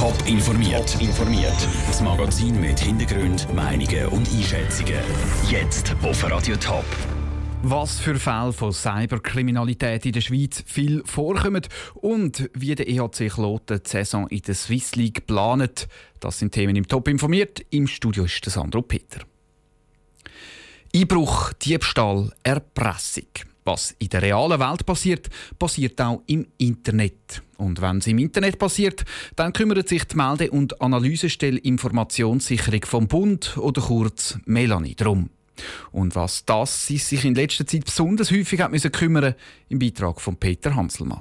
Top informiert. informiert. Das Magazin mit Hintergrund, Meinungen und Einschätzungen. Jetzt auf Radio Top. Was für Fälle von Cyberkriminalität in der Schweiz viel vorkommen und wie der EHC Kloten die Saison in der Swiss League planet, das sind Themen im Top informiert. Im Studio ist der Sandro Peter. Einbruch, Diebstahl, Erpressung. Was in der realen Welt passiert, passiert auch im Internet. Und wenn es im Internet passiert, dann kümmert sich die Melde- und Analysestelle Informationssicherung vom Bund oder kurz Melanie drum. Und was das sich in letzter Zeit besonders häufig hat müssen kümmern, im Beitrag von Peter Hanselmann.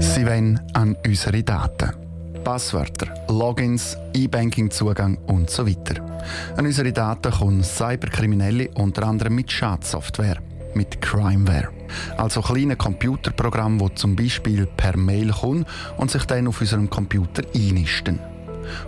Sie wollen an unsere Daten. Passwörter, Logins, E-Banking-Zugang und so weiter. An unsere Daten kommen Cyberkriminelle unter anderem mit Schadsoftware, mit Crimeware. Also kleine Computerprogramme, die zum Beispiel per Mail kommen und sich dann auf unserem Computer einnisten.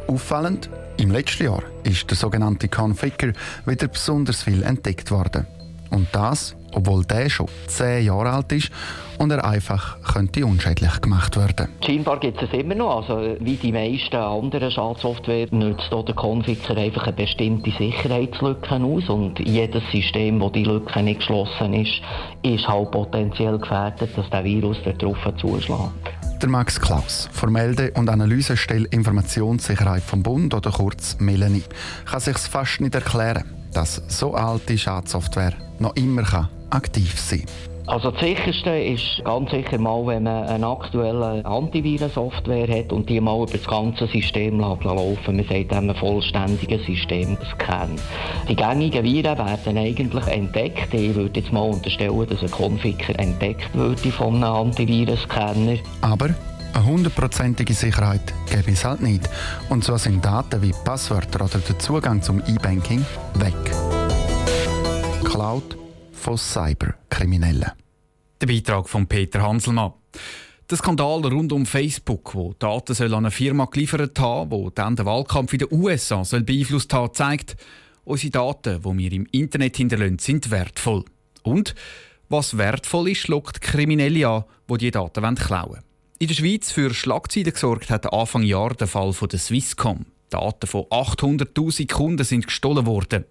Auffallend, im letzten Jahr ist der sogenannte Configure wieder besonders viel entdeckt worden. Und das, obwohl der schon 10 Jahre alt ist und er einfach könnte unschädlich gemacht werden. Scheinbar gibt es es immer noch. Also, wie die meisten anderen Schadsoftware nützt der Configure einfach eine bestimmte Sicherheitslücke aus und jedes System, wo die Lücke nicht geschlossen ist, ist halt potenziell gefährdet, dass der Virus darauf zuschlägt. Der Max Klaus, von Melde- und Analysestelle Informationssicherheit vom Bund oder kurz Melanie, kann sich fast nicht erklären, dass so alte Schadsoftware noch immer aktiv sein. Also das sicherste ist ganz sicher mal, wenn man eine aktuelle Antivirensoftware hat und die mal über das ganze System laufen. Man sagt einem vollständiges System scannen. Die gängigen Viren werden eigentlich entdeckt. Ich würde jetzt mal unterstellen, dass ein Configure entdeckt würde von einem Antivirenscanner. Aber eine hundertprozentige Sicherheit gäbe es halt nicht. Und so sind Daten wie Passwörter oder der Zugang zum E-Banking weg. Cloud von Cyberkriminellen. Der Beitrag von Peter Hanselmann. Der Skandal rund um Facebook, wo Daten soll an eine Firma geliefert haben, wo dann den Wahlkampf in den USA soll beeinflusst haben, zeigt, unsere Daten, die wir im Internet hinterlassen, sind wertvoll. Und was wertvoll ist, lockt Kriminelle an, die diese Daten klauen wollen. In der Schweiz für Schlagzeilen gesorgt hat Anfang Jahr der Fall von der Swisscom. Daten von 800.000 Kunden sind gestohlen worden.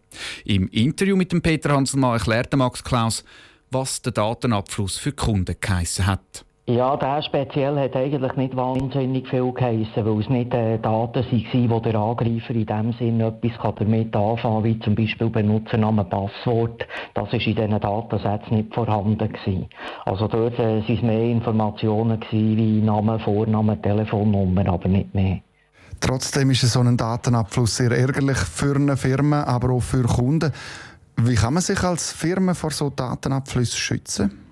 Im Interview mit dem Peter Hanselmann erklärte Max Klaus, was der Datenabfluss für Kunden geheissen hat. Ja, der speziell hat eigentlich nicht wahnsinnig viel geheissen, weil es nicht äh, Daten waren, wo der Angreifer in dem Sinne etwas damit anfangen kann, wie zum Beispiel Benutzername, Passwort. Das war in diesen Datensätzen nicht vorhanden. Gewesen. Also dort äh, waren es mehr Informationen gewesen, wie Name, Vorname, Telefonnummer, aber nicht mehr. Trotzdem ist so ein Datenabfluss sehr ärgerlich für eine Firma, aber auch für Kunden. Wie kann man sich als Firma vor so Datenabflüssen schützen?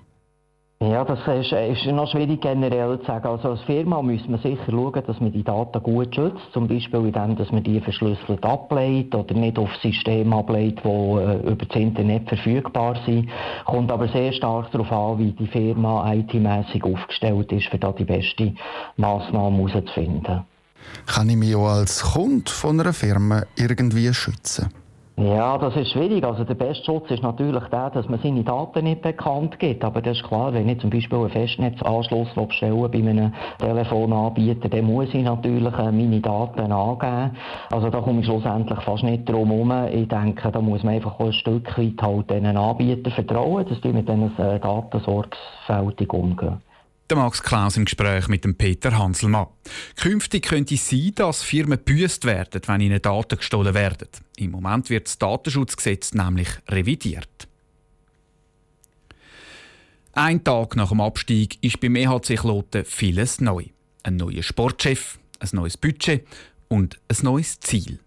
Ja, das ist, ist, noch schwierig generell zu sagen. Also als Firma muss man sicher schauen, dass man die Daten gut schützt. Zum Beispiel indem dass man die verschlüsselt ableitet oder nicht auf Systeme ableitet, die äh, über das Internet verfügbar sind. Kommt aber sehr stark darauf an, wie die Firma IT-mässig aufgestellt ist, für da die beste Massnahme herauszufinden. Kann ich mich auch als Kunde von einer Firma irgendwie schützen? Ja, das ist schwierig. Also der beste Schutz ist natürlich der, dass man seine Daten nicht bekannt gibt. Aber das ist klar, wenn ich zum Beispiel einen Festnetzanschluss bestellen bei einem Telefonanbieter, dann muss ich natürlich äh, meine Daten angeben. Also da komme ich schlussendlich fast nicht drum herum. Ich denke, da muss man einfach ein Stück weit halt diesen Anbietern vertrauen, dass die mit diesen äh, Daten sorgfältig umgehen. Der Max Klaus im Gespräch mit dem Peter Hanselmann. Künftig könnte es sein, dass Firmen büßt werden, wenn ihnen Daten gestohlen werden. Im Moment wird das Datenschutzgesetz nämlich revidiert. Ein Tag nach dem Abstieg ist beim EHC Kloten vieles neu. Ein neuer Sportchef, ein neues Budget und ein neues Ziel.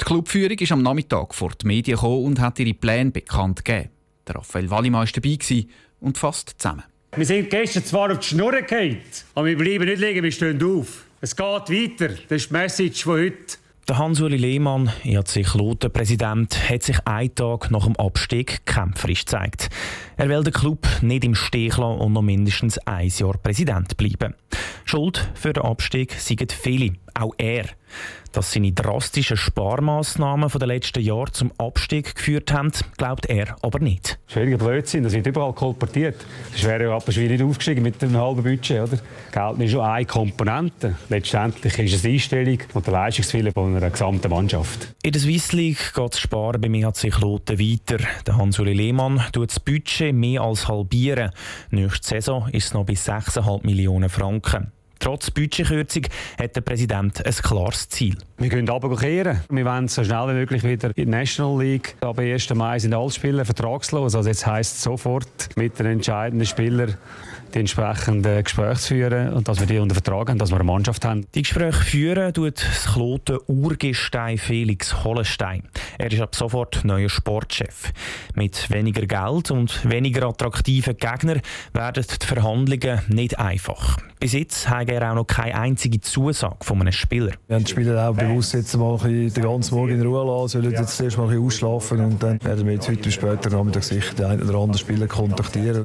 Die Clubführung ist am Nachmittag vor die Medien gekommen und hat ihre Pläne bekannt gegeben. Der Raphael Wallimann war dabei und fasst zusammen. Wir sind gestern zwar auf die Schnur gefallen, aber wir bleiben nicht liegen, wir stehen auf. Es geht weiter. Das ist die Message von heute. Der Hans-Uli Lehmann, ERC Kloten-Präsident, hat sich einen Tag nach dem Abstieg kämpferisch gezeigt. Er will den Club nicht im Stich lassen und noch mindestens ein Jahr Präsident bleiben. Schuld für den Abstieg sind viele, auch er. Dass seine drastischen Sparmaßnahmen der letzten Jahre zum Abstieg geführt haben, glaubt er aber nicht. Schwieriger Blödsinn, das wird überall kolportiert. Das wäre ja Appelschwil nicht aufgestiegen mit einem halben Budget, oder? Geld ist schon eine Komponente. Letztendlich ist es die Einstellung und der Leistungswille von einer gesamten Mannschaft. In der Swiss League geht das Sparen beim EHC Kloten weiter. Der Hans-Uli Lehmann tut das Budget mehr als halbieren. Nächste Saison ist es noch bis 6,5 Millionen Franken. Trotz Budgetkürzung hat der Präsident ein klares Ziel. Wir können runterkehren. Wir wollen so schnell wie möglich wieder in die National League. Aber 1. Mai sind alle Spieler vertragslos. Also jetzt heisst es sofort mit den entscheidenden Spielern die entsprechenden Gespräche zu führen und dass wir die unter Vertrag haben, dass wir eine Mannschaft haben. Die Gespräche führen tut das Kloten Urgestein Felix Hollenstein. Er ist ab sofort neuer Sportchef. Mit weniger Geld und weniger attraktiven Gegnern werden die Verhandlungen nicht einfach. Bis jetzt hat er auch noch keine einzige Zusage von einem Spieler. Wir haben die Spieler auch bewusst jetzt mal den ganzen Morgen in Ruhe lassen, sollen jetzt zuerst mal ausschlafen und dann werden wir jetzt heute später Nachmittag sicher den einen oder anderen Spieler kontaktieren.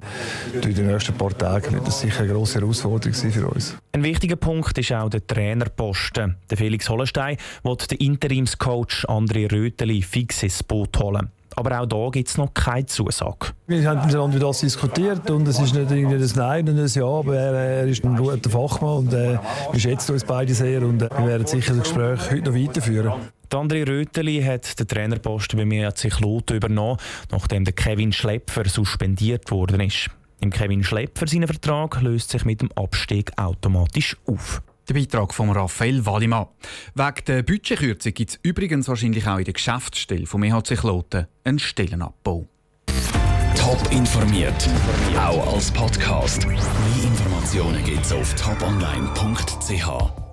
Durch die nächsten paar Tage wird das sicher eine grosse Herausforderung sein für uns. Ein wichtiger Punkt ist auch der Trainerposten. Der Felix Hollenstein wird den Interimscoach André Röteli fix ins Boot holen. Aber auch da gibt es noch keine Zusage. Wir haben miteinander über das diskutiert und es ist nicht irgendwie ein Nein und ein Ja, aber er, er ist ein guter Fachmann und äh, wir schätzen uns beide sehr und äh, wir werden sicher das Gespräch heute noch weiterführen. André Röteli hat den Trainerposten bei mir sich Kloten übernommen, nachdem der Kevin Schlepfer suspendiert worden ist. Im Kevin Schlepfer seinen Vertrag löst sich mit dem Abstieg automatisch auf. Der Beitrag von Raphael Wallimann. Wegen der Budgetkürzung gibt es übrigens wahrscheinlich auch in der Geschäftsstelle vom EHC Kloten einen Stellenabbau. Top informiert, auch als Podcast. Mehr Informationen gibt es auf toponline.ch.